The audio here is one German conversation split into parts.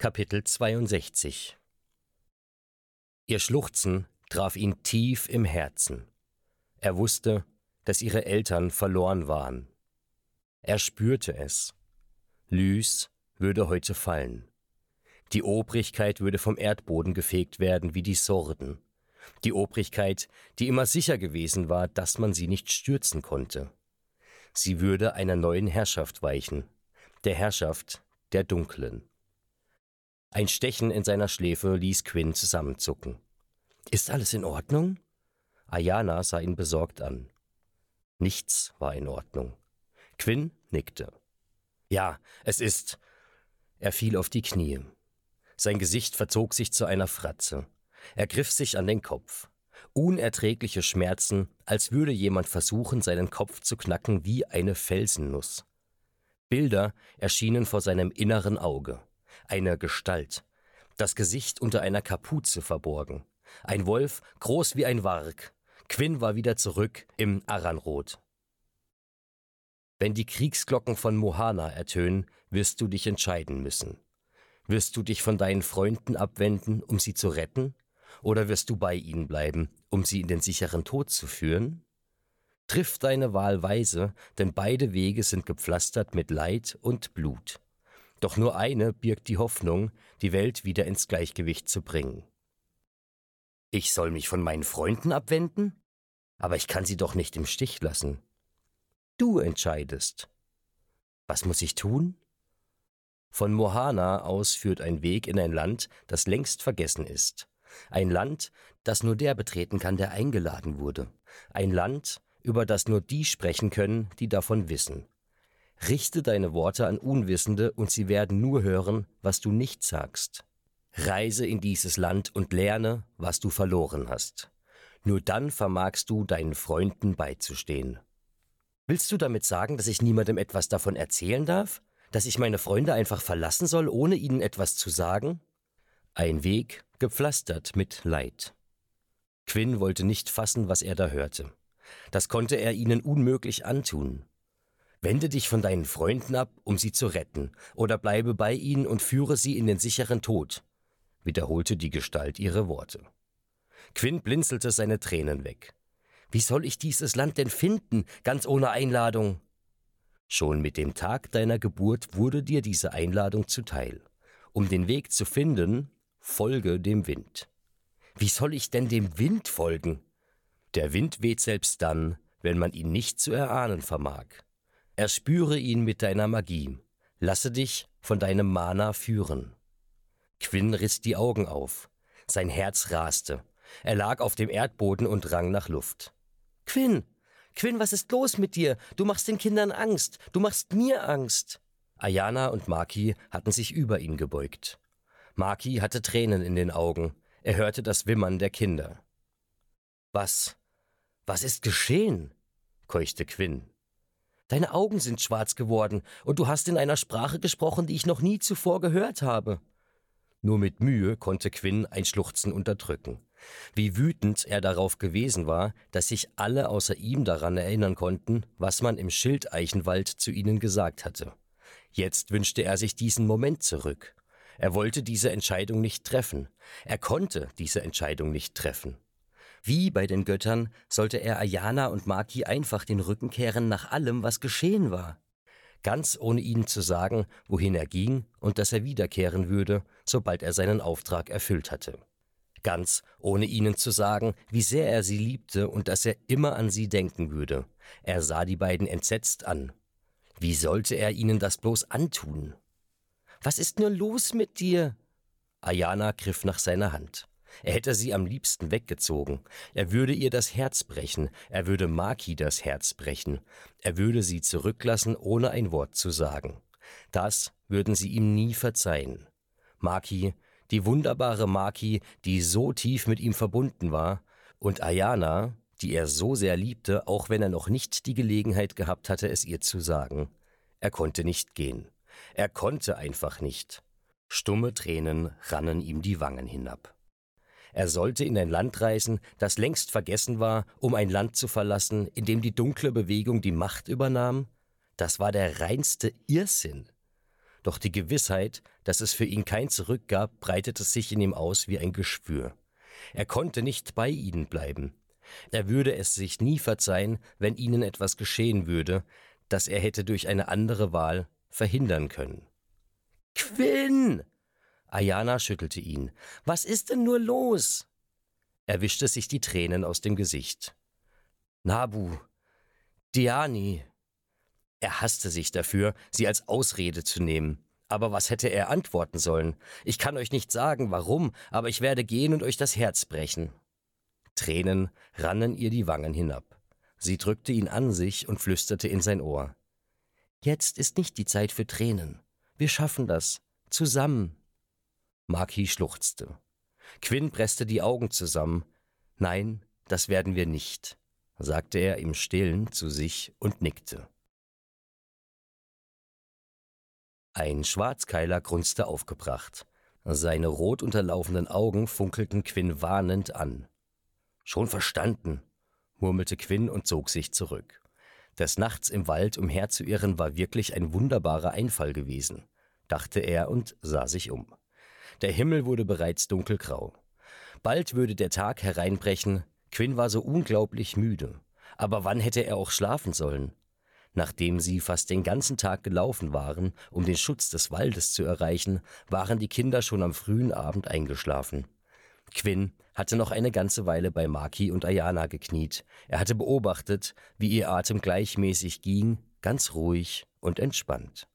Kapitel 62 Ihr Schluchzen traf ihn tief im Herzen. Er wusste, dass ihre Eltern verloren waren. Er spürte es. Lys würde heute fallen. Die Obrigkeit würde vom Erdboden gefegt werden wie die Sorden. Die Obrigkeit, die immer sicher gewesen war, dass man sie nicht stürzen konnte. Sie würde einer neuen Herrschaft weichen, der Herrschaft der Dunklen. Ein Stechen in seiner Schläfe ließ Quinn zusammenzucken. Ist alles in Ordnung? Ayana sah ihn besorgt an. Nichts war in Ordnung. Quinn nickte. Ja, es ist. Er fiel auf die Knie. Sein Gesicht verzog sich zu einer Fratze. Er griff sich an den Kopf. Unerträgliche Schmerzen, als würde jemand versuchen, seinen Kopf zu knacken wie eine Felsennuss. Bilder erschienen vor seinem inneren Auge eine Gestalt, das Gesicht unter einer Kapuze verborgen. Ein Wolf, groß wie ein Warg. Quinn war wieder zurück im Aranrot. Wenn die Kriegsglocken von Mohana ertönen, wirst du dich entscheiden müssen. Wirst du dich von deinen Freunden abwenden, um sie zu retten? Oder wirst du bei ihnen bleiben, um sie in den sicheren Tod zu führen? Triff deine Wahl weise, denn beide Wege sind gepflastert mit Leid und Blut. Doch nur eine birgt die Hoffnung, die Welt wieder ins Gleichgewicht zu bringen. Ich soll mich von meinen Freunden abwenden? Aber ich kann sie doch nicht im Stich lassen. Du entscheidest. Was muss ich tun? Von Mohana aus führt ein Weg in ein Land, das längst vergessen ist. Ein Land, das nur der betreten kann, der eingeladen wurde. Ein Land, über das nur die sprechen können, die davon wissen. Richte deine Worte an Unwissende, und sie werden nur hören, was du nicht sagst. Reise in dieses Land und lerne, was du verloren hast. Nur dann vermagst du deinen Freunden beizustehen. Willst du damit sagen, dass ich niemandem etwas davon erzählen darf? Dass ich meine Freunde einfach verlassen soll, ohne ihnen etwas zu sagen? Ein Weg, gepflastert mit Leid. Quinn wollte nicht fassen, was er da hörte. Das konnte er ihnen unmöglich antun. Wende dich von deinen Freunden ab, um sie zu retten, oder bleibe bei ihnen und führe sie in den sicheren Tod, wiederholte die Gestalt ihre Worte. Quinn blinzelte seine Tränen weg. Wie soll ich dieses Land denn finden, ganz ohne Einladung? Schon mit dem Tag deiner Geburt wurde dir diese Einladung zuteil. Um den Weg zu finden, folge dem Wind. Wie soll ich denn dem Wind folgen? Der Wind weht selbst dann, wenn man ihn nicht zu erahnen vermag. Erspüre ihn mit deiner Magie. Lasse dich von deinem Mana führen. Quinn riss die Augen auf. Sein Herz raste. Er lag auf dem Erdboden und rang nach Luft. Quinn! Quinn, was ist los mit dir? Du machst den Kindern Angst. Du machst mir Angst. Ayana und Maki hatten sich über ihn gebeugt. Maki hatte Tränen in den Augen. Er hörte das Wimmern der Kinder. Was? Was ist geschehen? keuchte Quinn. Deine Augen sind schwarz geworden, und du hast in einer Sprache gesprochen, die ich noch nie zuvor gehört habe. Nur mit Mühe konnte Quinn ein Schluchzen unterdrücken. Wie wütend er darauf gewesen war, dass sich alle außer ihm daran erinnern konnten, was man im Schildeichenwald zu ihnen gesagt hatte. Jetzt wünschte er sich diesen Moment zurück. Er wollte diese Entscheidung nicht treffen. Er konnte diese Entscheidung nicht treffen. Wie bei den Göttern sollte er Ayana und Maki einfach den Rücken kehren nach allem, was geschehen war. Ganz ohne ihnen zu sagen, wohin er ging und dass er wiederkehren würde, sobald er seinen Auftrag erfüllt hatte. Ganz ohne ihnen zu sagen, wie sehr er sie liebte und dass er immer an sie denken würde. Er sah die beiden entsetzt an. Wie sollte er ihnen das bloß antun? Was ist nur los mit dir? Ayana griff nach seiner Hand. Er hätte sie am liebsten weggezogen. Er würde ihr das Herz brechen, er würde Maki das Herz brechen, er würde sie zurücklassen, ohne ein Wort zu sagen. Das würden sie ihm nie verzeihen. Maki, die wunderbare Maki, die so tief mit ihm verbunden war, und Ayana, die er so sehr liebte, auch wenn er noch nicht die Gelegenheit gehabt hatte, es ihr zu sagen. Er konnte nicht gehen. Er konnte einfach nicht. Stumme Tränen rannen ihm die Wangen hinab. Er sollte in ein Land reisen, das längst vergessen war, um ein Land zu verlassen, in dem die dunkle Bewegung die Macht übernahm? Das war der reinste Irrsinn. doch die Gewissheit, dass es für ihn kein Zurück gab, breitete sich in ihm aus wie ein Geschwür. Er konnte nicht bei ihnen bleiben. Er würde es sich nie verzeihen, wenn ihnen etwas geschehen würde, das er hätte durch eine andere Wahl verhindern können. Quinn! Ayana schüttelte ihn. Was ist denn nur los? Er wischte sich die Tränen aus dem Gesicht. Nabu, Diani. Er hasste sich dafür, sie als Ausrede zu nehmen. Aber was hätte er antworten sollen? Ich kann euch nicht sagen, warum, aber ich werde gehen und euch das Herz brechen. Tränen rannen ihr die Wangen hinab. Sie drückte ihn an sich und flüsterte in sein Ohr. Jetzt ist nicht die Zeit für Tränen. Wir schaffen das. Zusammen. Maki schluchzte. Quinn presste die Augen zusammen. Nein, das werden wir nicht, sagte er im stillen zu sich und nickte. Ein Schwarzkeiler grunzte aufgebracht. Seine rot unterlaufenden Augen funkelten Quinn warnend an. Schon verstanden, murmelte Quinn und zog sich zurück. Des Nachts im Wald umherzuirren war wirklich ein wunderbarer Einfall gewesen, dachte er und sah sich um. Der Himmel wurde bereits dunkelgrau. Bald würde der Tag hereinbrechen, Quinn war so unglaublich müde. Aber wann hätte er auch schlafen sollen? Nachdem sie fast den ganzen Tag gelaufen waren, um den Schutz des Waldes zu erreichen, waren die Kinder schon am frühen Abend eingeschlafen. Quinn hatte noch eine ganze Weile bei Maki und Ayana gekniet. Er hatte beobachtet, wie ihr Atem gleichmäßig ging, ganz ruhig und entspannt.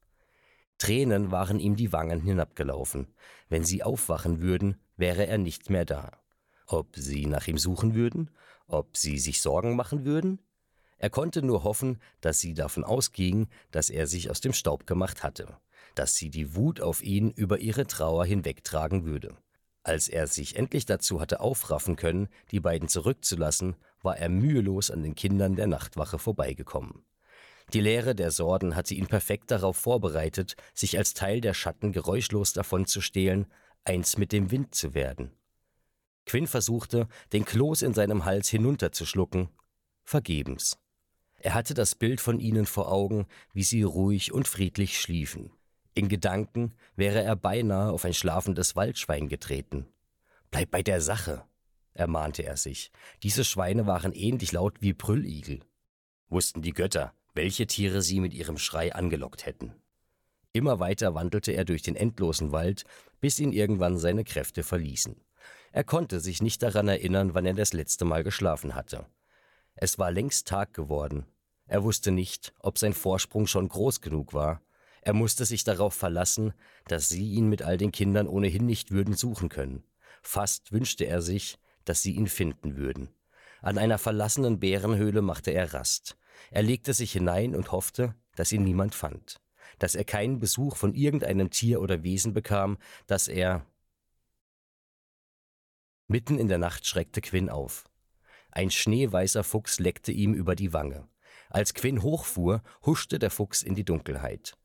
Tränen waren ihm die Wangen hinabgelaufen. Wenn sie aufwachen würden, wäre er nicht mehr da. Ob sie nach ihm suchen würden? Ob sie sich Sorgen machen würden? Er konnte nur hoffen, dass sie davon ausgingen, dass er sich aus dem Staub gemacht hatte, dass sie die Wut auf ihn über ihre Trauer hinwegtragen würde. Als er sich endlich dazu hatte aufraffen können, die beiden zurückzulassen, war er mühelos an den Kindern der Nachtwache vorbeigekommen. Die Lehre der Sorden hatte ihn perfekt darauf vorbereitet, sich als Teil der Schatten geräuschlos davon zu stehlen, eins mit dem Wind zu werden. Quinn versuchte, den Kloß in seinem Hals hinunterzuschlucken. Vergebens. Er hatte das Bild von ihnen vor Augen, wie sie ruhig und friedlich schliefen. In Gedanken wäre er beinahe auf ein schlafendes Waldschwein getreten. Bleib bei der Sache, ermahnte er sich. Diese Schweine waren ähnlich laut wie Brülligel. Wussten die Götter, welche Tiere sie mit ihrem Schrei angelockt hätten. Immer weiter wandelte er durch den endlosen Wald, bis ihn irgendwann seine Kräfte verließen. Er konnte sich nicht daran erinnern, wann er das letzte Mal geschlafen hatte. Es war längst Tag geworden. Er wusste nicht, ob sein Vorsprung schon groß genug war. Er musste sich darauf verlassen, dass sie ihn mit all den Kindern ohnehin nicht würden suchen können. Fast wünschte er sich, dass sie ihn finden würden. An einer verlassenen Bärenhöhle machte er Rast. Er legte sich hinein und hoffte, dass ihn niemand fand, dass er keinen Besuch von irgendeinem Tier oder Wesen bekam, dass er. Mitten in der Nacht schreckte Quinn auf. Ein schneeweißer Fuchs leckte ihm über die Wange. Als Quinn hochfuhr, huschte der Fuchs in die Dunkelheit.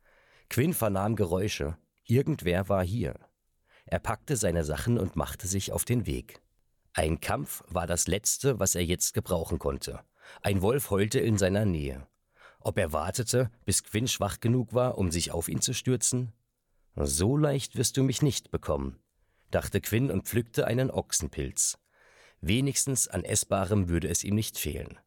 Quinn vernahm Geräusche. Irgendwer war hier. Er packte seine Sachen und machte sich auf den Weg. Ein Kampf war das Letzte, was er jetzt gebrauchen konnte. Ein Wolf heulte in seiner Nähe. Ob er wartete, bis Quinn schwach genug war, um sich auf ihn zu stürzen? So leicht wirst du mich nicht bekommen, dachte Quinn und pflückte einen Ochsenpilz. Wenigstens an Essbarem würde es ihm nicht fehlen.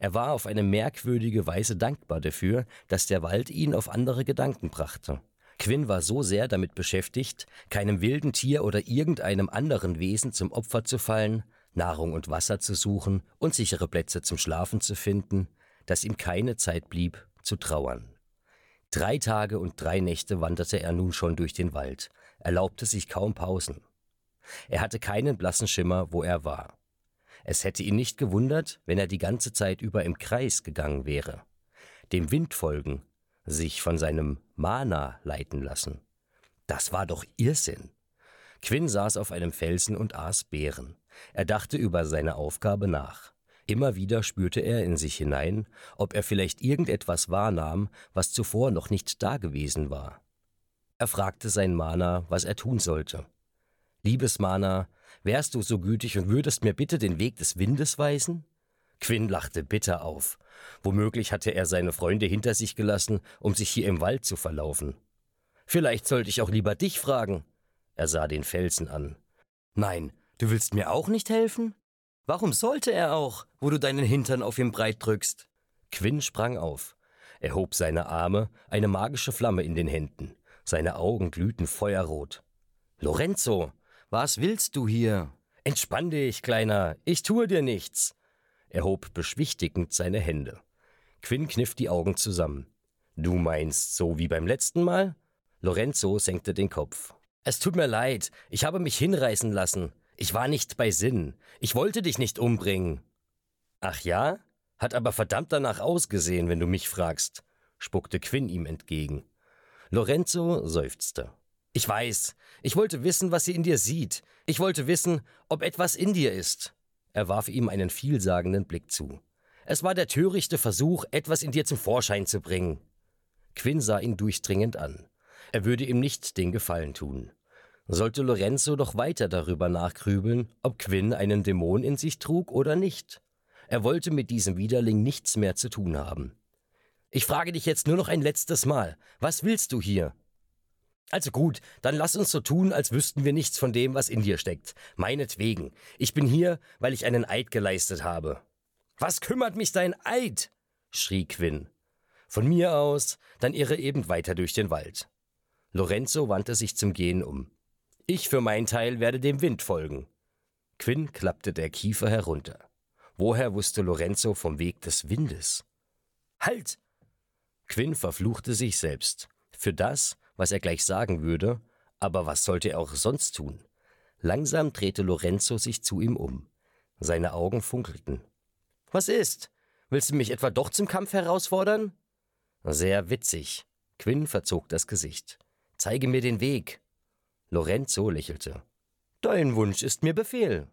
Er war auf eine merkwürdige Weise dankbar dafür, dass der Wald ihn auf andere Gedanken brachte. Quinn war so sehr damit beschäftigt, keinem wilden Tier oder irgendeinem anderen Wesen zum Opfer zu fallen, Nahrung und Wasser zu suchen und sichere Plätze zum Schlafen zu finden, dass ihm keine Zeit blieb, zu trauern. Drei Tage und drei Nächte wanderte er nun schon durch den Wald, erlaubte sich kaum Pausen. Er hatte keinen blassen Schimmer, wo er war. Es hätte ihn nicht gewundert, wenn er die ganze Zeit über im Kreis gegangen wäre. Dem Wind folgen, sich von seinem Mana leiten lassen. Das war doch Irrsinn. Quinn saß auf einem Felsen und aß Beeren. Er dachte über seine Aufgabe nach. Immer wieder spürte er in sich hinein, ob er vielleicht irgendetwas wahrnahm, was zuvor noch nicht dagewesen war. Er fragte sein Mana, was er tun sollte. Liebes Mana, wärst du so gütig und würdest mir bitte den Weg des Windes weisen? Quinn lachte bitter auf. Womöglich hatte er seine Freunde hinter sich gelassen, um sich hier im Wald zu verlaufen. Vielleicht sollte ich auch lieber dich fragen. Er sah den Felsen an. Nein, du willst mir auch nicht helfen? Warum sollte er auch, wo du deinen Hintern auf ihm breit drückst? Quinn sprang auf. Er hob seine Arme, eine magische Flamme in den Händen. Seine Augen glühten feuerrot. Lorenzo, was willst du hier? Entspann dich, Kleiner, ich tue dir nichts. Er hob beschwichtigend seine Hände. Quinn kniff die Augen zusammen. Du meinst so wie beim letzten Mal? Lorenzo senkte den Kopf. Es tut mir leid, ich habe mich hinreißen lassen. Ich war nicht bei Sinn. Ich wollte dich nicht umbringen. Ach ja? Hat aber verdammt danach ausgesehen, wenn du mich fragst, spuckte Quinn ihm entgegen. Lorenzo seufzte. Ich weiß, ich wollte wissen, was sie in dir sieht. Ich wollte wissen, ob etwas in dir ist. Er warf ihm einen vielsagenden Blick zu. Es war der törichte Versuch, etwas in dir zum Vorschein zu bringen. Quinn sah ihn durchdringend an. Er würde ihm nicht den Gefallen tun sollte Lorenzo doch weiter darüber nachgrübeln, ob Quinn einen Dämon in sich trug oder nicht. Er wollte mit diesem Widerling nichts mehr zu tun haben. Ich frage dich jetzt nur noch ein letztes Mal, was willst du hier? Also gut, dann lass uns so tun, als wüssten wir nichts von dem, was in dir steckt. Meinetwegen. Ich bin hier, weil ich einen Eid geleistet habe. Was kümmert mich dein Eid? schrie Quinn. Von mir aus, dann irre eben weiter durch den Wald. Lorenzo wandte sich zum Gehen um. Ich für meinen Teil werde dem Wind folgen. Quinn klappte der Kiefer herunter. Woher wusste Lorenzo vom Weg des Windes? Halt! Quinn verfluchte sich selbst. Für das, was er gleich sagen würde, aber was sollte er auch sonst tun? Langsam drehte Lorenzo sich zu ihm um. Seine Augen funkelten. Was ist? Willst du mich etwa doch zum Kampf herausfordern? Sehr witzig. Quinn verzog das Gesicht. Zeige mir den Weg. Lorenzo lächelte. Dein Wunsch ist mir Befehl.